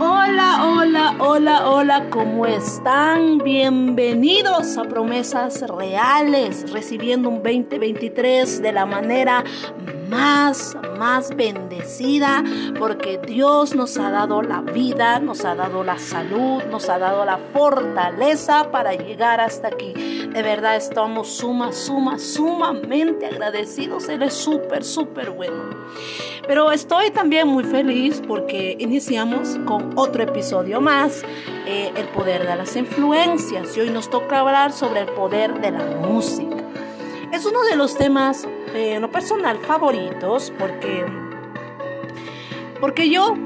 Oh. Hola, hola, hola, hola, ¿cómo están? Bienvenidos a Promesas Reales, recibiendo un 2023 de la manera más, más bendecida, porque Dios nos ha dado la vida, nos ha dado la salud, nos ha dado la fortaleza para llegar hasta aquí. De verdad estamos suma, suma, sumamente agradecidos. Él es súper, súper bueno. Pero estoy también muy feliz porque iniciamos con otro episodio más, eh, el poder de las influencias. Y hoy nos toca hablar sobre el poder de la música. Es uno de los temas, eh, personal, favoritos porque, porque yo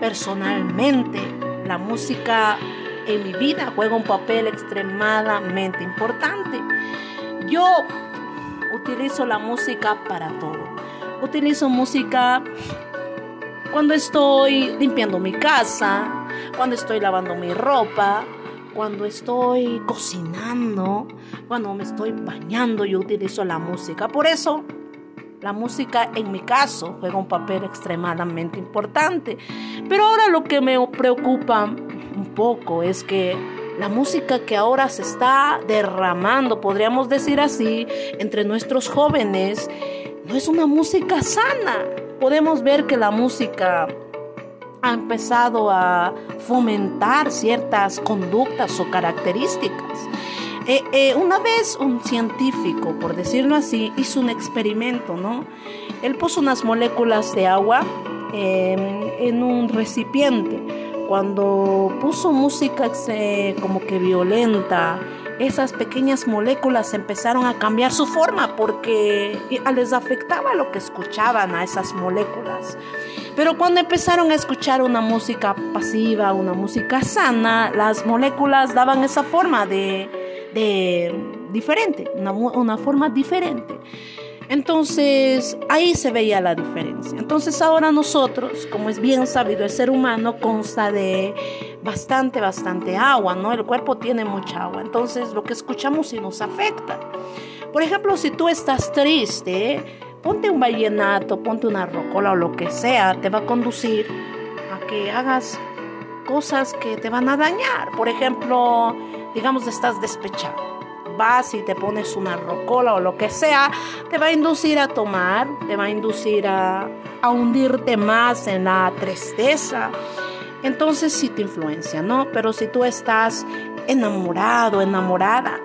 personalmente la música en mi vida juega un papel extremadamente importante. Yo utilizo la música para todo. Utilizo música cuando estoy limpiando mi casa, cuando estoy lavando mi ropa, cuando estoy cocinando, cuando me estoy bañando, yo utilizo la música. Por eso, la música en mi caso juega un papel extremadamente importante. Pero ahora lo que me preocupa un poco es que la música que ahora se está derramando, podríamos decir así, entre nuestros jóvenes, no es una música sana. Podemos ver que la música ha empezado a fomentar ciertas conductas o características. Eh, eh, una vez un científico, por decirlo así, hizo un experimento, ¿no? Él puso unas moléculas de agua em, en un recipiente. Cuando puso música como que violenta, esas pequeñas moléculas empezaron a cambiar su forma porque les afectaba lo que escuchaban a esas moléculas. Pero cuando empezaron a escuchar una música pasiva, una música sana, las moléculas daban esa forma de, diferente, una, una forma diferente. Entonces ahí se veía la diferencia. Entonces ahora nosotros, como es bien sabido, el ser humano consta de bastante, bastante agua, ¿no? El cuerpo tiene mucha agua. Entonces lo que escuchamos sí nos afecta. Por ejemplo, si tú estás triste, ponte un vallenato, ponte una rocola o lo que sea, te va a conducir a que hagas cosas que te van a dañar. Por ejemplo, digamos, estás despechado. Vas y te pones una rocola o lo que sea, te va a inducir a tomar, te va a inducir a, a hundirte más en la tristeza. Entonces sí te influencia, ¿no? Pero si tú estás enamorado, enamorada,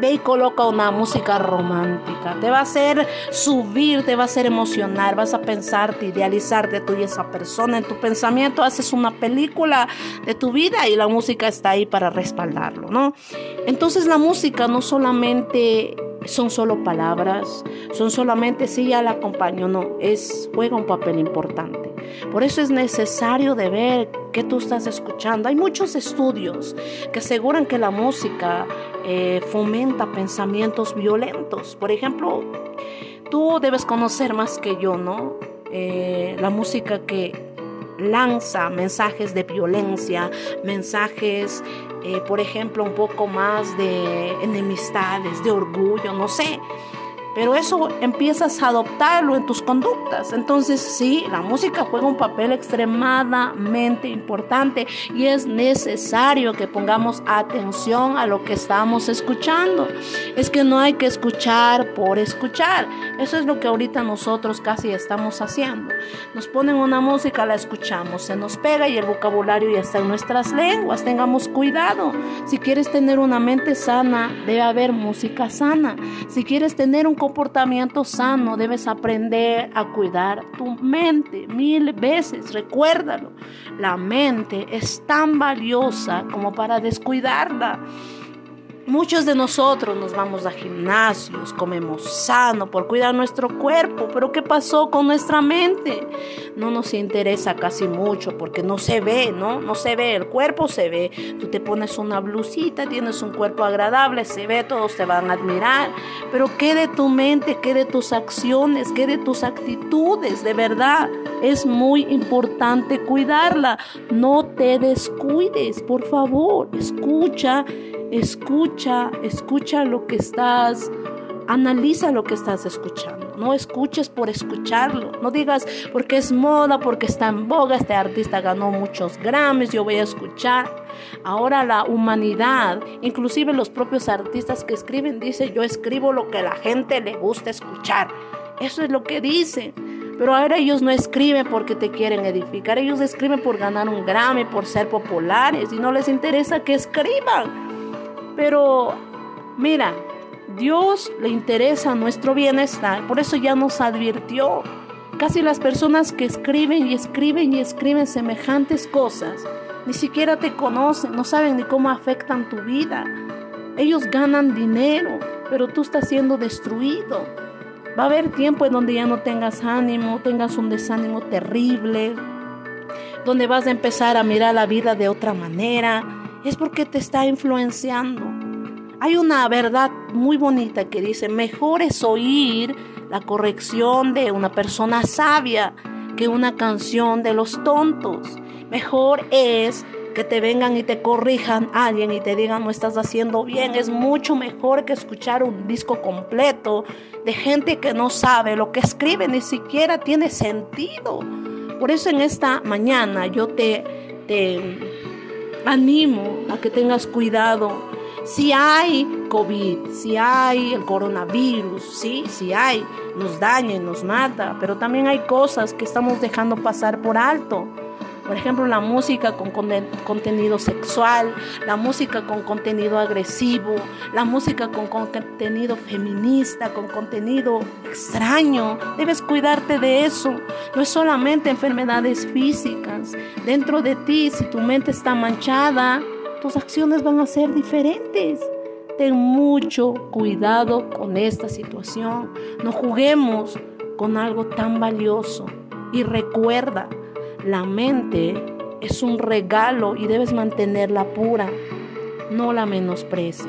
ve y coloca una música romántica. Te va a hacer subir, te va a hacer emocionar, vas a pensarte, idealizarte tú y esa persona. En tu pensamiento haces una película de tu vida y la música está ahí para respaldarlo, ¿no? Entonces la música no solamente son solo palabras, son solamente si ya la acompaño, no, es juega un papel importante. Por eso es necesario de ver qué tú estás escuchando. Hay muchos estudios que aseguran que la música eh, fomenta pensamientos violentos. Por ejemplo, tú debes conocer más que yo, ¿no? Eh, la música que lanza mensajes de violencia, mensajes, eh, por ejemplo, un poco más de enemistades, de orgullo, no sé pero eso empiezas a adoptarlo en tus conductas. Entonces sí, la música juega un papel extremadamente importante y es necesario que pongamos atención a lo que estamos escuchando. Es que no hay que escuchar por escuchar. Eso es lo que ahorita nosotros casi estamos haciendo. Nos ponen una música, la escuchamos, se nos pega y el vocabulario ya está en nuestras lenguas. Tengamos cuidado. Si quieres tener una mente sana, debe haber música sana. Si quieres tener un comportamiento sano, debes aprender a cuidar tu mente mil veces. Recuérdalo, la mente es tan valiosa como para descuidarla. Muchos de nosotros nos vamos a gimnasios, comemos sano por cuidar nuestro cuerpo, pero ¿qué pasó con nuestra mente? No nos interesa casi mucho porque no se ve, ¿no? No se ve, el cuerpo se ve. Tú te pones una blusita, tienes un cuerpo agradable, se ve, todos te van a admirar, pero ¿qué de tu mente, qué de tus acciones, qué de tus actitudes? De verdad, es muy importante cuidarla. No te descuides, por favor, escucha Escucha, escucha lo que estás Analiza lo que estás escuchando. No escuches por escucharlo. No digas porque es moda, porque está en boga, este artista ganó muchos Grammys, yo voy a escuchar. Ahora la humanidad, inclusive los propios artistas que escriben, dice yo escribo lo que a la gente le gusta escuchar. Eso es lo que dicen. Pero ahora ellos no escriben porque te quieren edificar, ellos escriben por ganar un Grammy, por ser populares y no les interesa que escriban. Pero mira, Dios le interesa nuestro bienestar, por eso ya nos advirtió. Casi las personas que escriben y escriben y escriben semejantes cosas, ni siquiera te conocen, no saben ni cómo afectan tu vida. Ellos ganan dinero, pero tú estás siendo destruido. Va a haber tiempo en donde ya no tengas ánimo, tengas un desánimo terrible, donde vas a empezar a mirar la vida de otra manera. Es porque te está influenciando. Hay una verdad muy bonita que dice, mejor es oír la corrección de una persona sabia que una canción de los tontos. Mejor es que te vengan y te corrijan alguien y te digan no estás haciendo bien. Es mucho mejor que escuchar un disco completo de gente que no sabe lo que escribe, ni siquiera tiene sentido. Por eso en esta mañana yo te, te animo a que tengas cuidado. Si hay COVID, si hay el coronavirus, sí, si hay, nos daña nos mata, pero también hay cosas que estamos dejando pasar por alto. Por ejemplo, la música con contenido sexual, la música con contenido agresivo, la música con contenido feminista, con contenido extraño. Debes cuidarte de eso. No es solamente enfermedades físicas. Dentro de ti, si tu mente está manchada, tus acciones van a ser diferentes. Ten mucho cuidado con esta situación. No juguemos con algo tan valioso. Y recuerda, la mente es un regalo y debes mantenerla pura. No la menosprecies,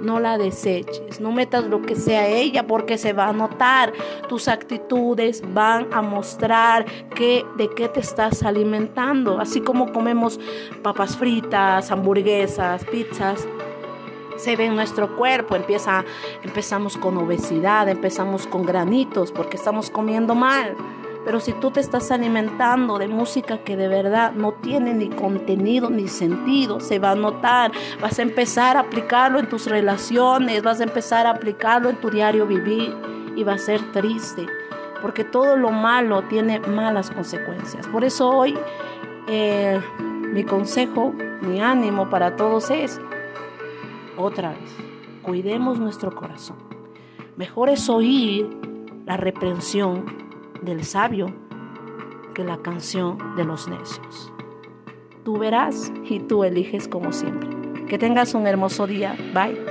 no la deseches, no metas lo que sea ella porque se va a notar. Tus actitudes van a mostrar que, de qué te estás alimentando. Así como comemos papas fritas, hamburguesas, pizzas, se ve en nuestro cuerpo, empieza, empezamos con obesidad, empezamos con granitos porque estamos comiendo mal. Pero si tú te estás alimentando de música que de verdad no tiene ni contenido ni sentido, se va a notar. Vas a empezar a aplicarlo en tus relaciones, vas a empezar a aplicarlo en tu diario vivir y va a ser triste. Porque todo lo malo tiene malas consecuencias. Por eso hoy eh, mi consejo, mi ánimo para todos es, otra vez, cuidemos nuestro corazón. Mejor es oír la reprensión del sabio que la canción de los necios. Tú verás y tú eliges como siempre. Que tengas un hermoso día. Bye.